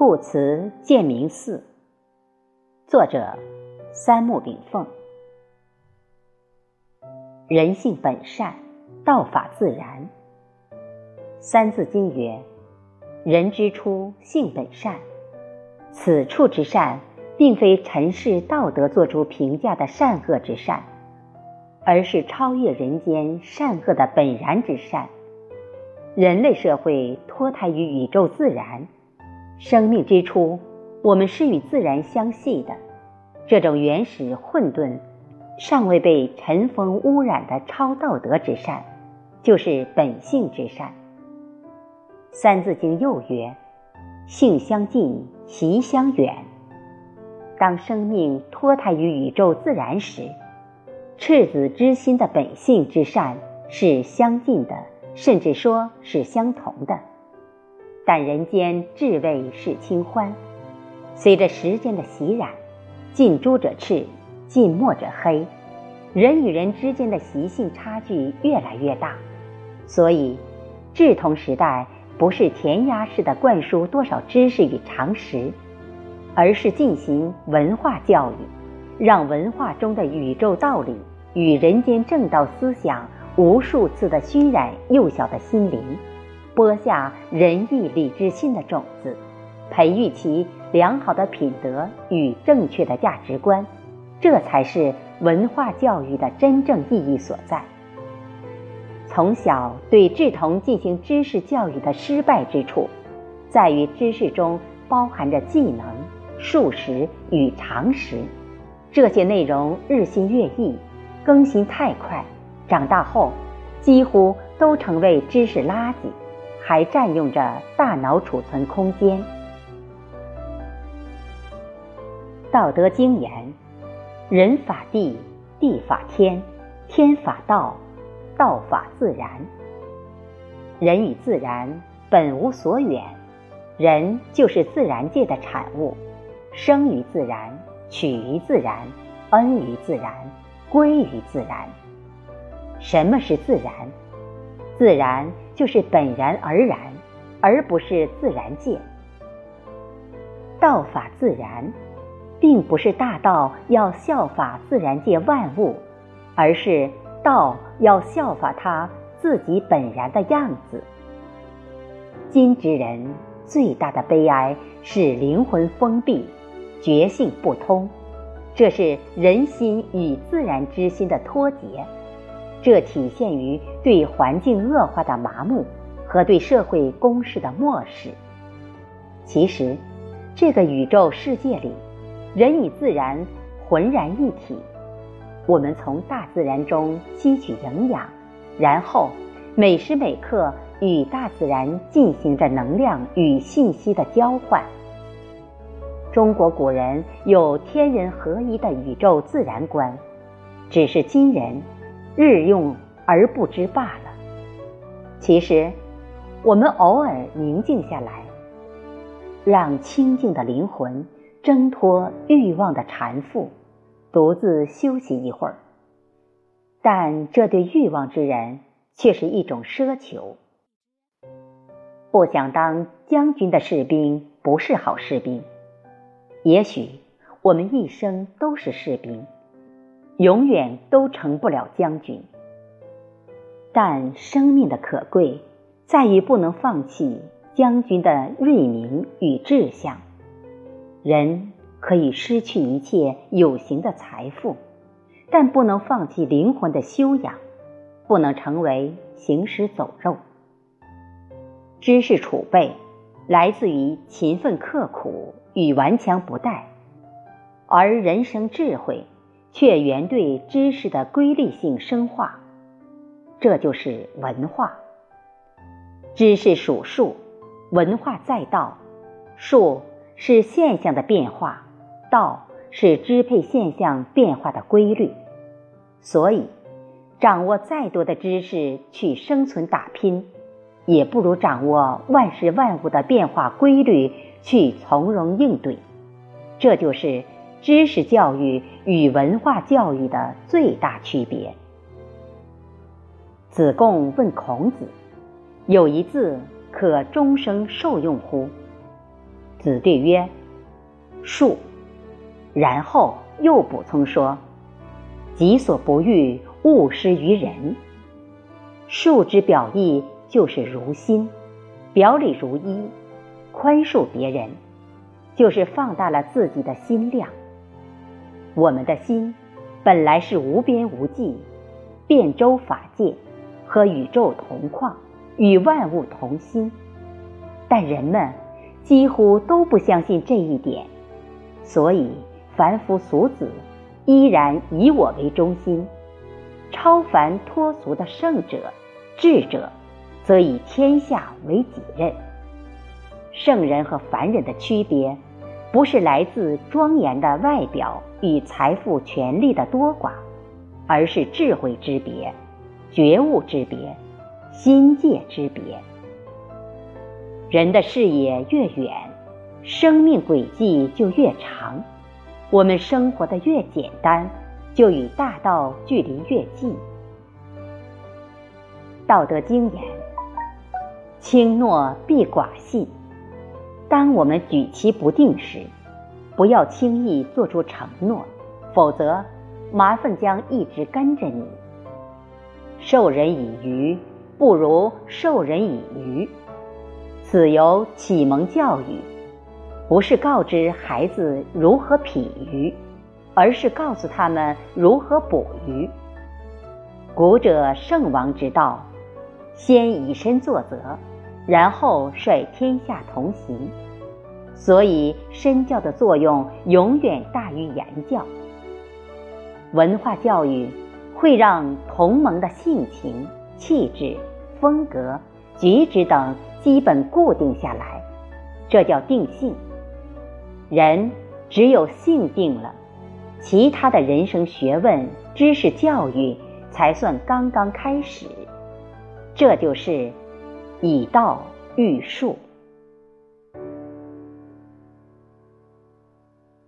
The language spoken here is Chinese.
故辞建明寺。作者：三木炳凤。人性本善，道法自然。《三字经》曰：“人之初，性本善。”此处之善，并非尘世道德作出评价的善恶之善，而是超越人间善恶的本然之善。人类社会脱胎于宇宙自然，生命之初，我们是与自然相系的。这种原始混沌、尚未被尘封污染的超道德之善，就是本性之善。《三字经》又曰：“性相近，习相远。”当生命脱胎于宇宙自然时，赤子之心的本性之善是相近的。甚至说是相同的，但人间至味是清欢。随着时间的洗染，近朱者赤，近墨者黑，人与人之间的习性差距越来越大。所以，志同时代不是填鸭式的灌输多少知识与常识，而是进行文化教育，让文化中的宇宙道理与人间正道思想。无数次的熏染幼小的心灵，播下仁义礼智信的种子，培育其良好的品德与正确的价值观，这才是文化教育的真正意义所在。从小对志同进行知识教育的失败之处，在于知识中包含着技能、术识与常识，这些内容日新月异，更新太快。长大后，几乎都成为知识垃圾，还占用着大脑储存空间。《道德经》言：“人法地，地法天，天法道，道法自然。”人与自然本无所远，人就是自然界的产物，生于自然，取于自然，恩于自然，归于自然。什么是自然？自然就是本然而然，而不是自然界。道法自然，并不是大道要效法自然界万物，而是道要效法它自己本然的样子。今之人最大的悲哀是灵魂封闭，觉性不通，这是人心与自然之心的脱节。这体现于对环境恶化的麻木和对社会公事的漠视。其实，这个宇宙世界里，人与自然浑然一体。我们从大自然中吸取营养，然后每时每刻与大自然进行着能量与信息的交换。中国古人有天人合一的宇宙自然观，只是今人。日用而不知罢了。其实，我们偶尔宁静下来，让清净的灵魂挣脱欲望的缠缚，独自休息一会儿。但这对欲望之人却是一种奢求。不想当将军的士兵不是好士兵。也许我们一生都是士兵。永远都成不了将军，但生命的可贵在于不能放弃将军的锐明与志向。人可以失去一切有形的财富，但不能放弃灵魂的修养，不能成为行尸走肉。知识储备来自于勤奋刻苦与顽强不怠，而人生智慧。却原对知识的规律性生化，这就是文化。知识属数，文化在道。数是现象的变化，道是支配现象变化的规律。所以，掌握再多的知识去生存打拼，也不如掌握万事万物的变化规律去从容应对。这就是。知识教育与文化教育的最大区别。子贡问孔子：“有一字可终生受用乎？”子对曰：“恕。”然后又补充说：“己所不欲，勿施于人。”恕之表意就是如心，表里如一，宽恕别人，就是放大了自己的心量。我们的心本来是无边无际，遍周法界，和宇宙同框，与万物同心。但人们几乎都不相信这一点，所以凡夫俗子依然以我为中心。超凡脱俗的圣者、智者，则以天下为己任。圣人和凡人的区别，不是来自庄严的外表与财富、权力的多寡，而是智慧之别、觉悟之别、心界之别。人的视野越远，生命轨迹就越长；我们生活的越简单，就与大道距离越近。《道德经》言：“轻诺必寡信。”当我们举棋不定时，不要轻易做出承诺，否则麻烦将一直跟着你。授人以鱼，不如授人以渔。此由启蒙教育，不是告知孩子如何品鱼，而是告诉他们如何捕鱼。古者圣王之道，先以身作则，然后率天下同行。所以身教的作用永远大于言教。文化教育会让同盟的性情、气质、风格、举止等。基本固定下来，这叫定性。人只有性定了，其他的人生学问、知识教育才算刚刚开始。这就是以道育术。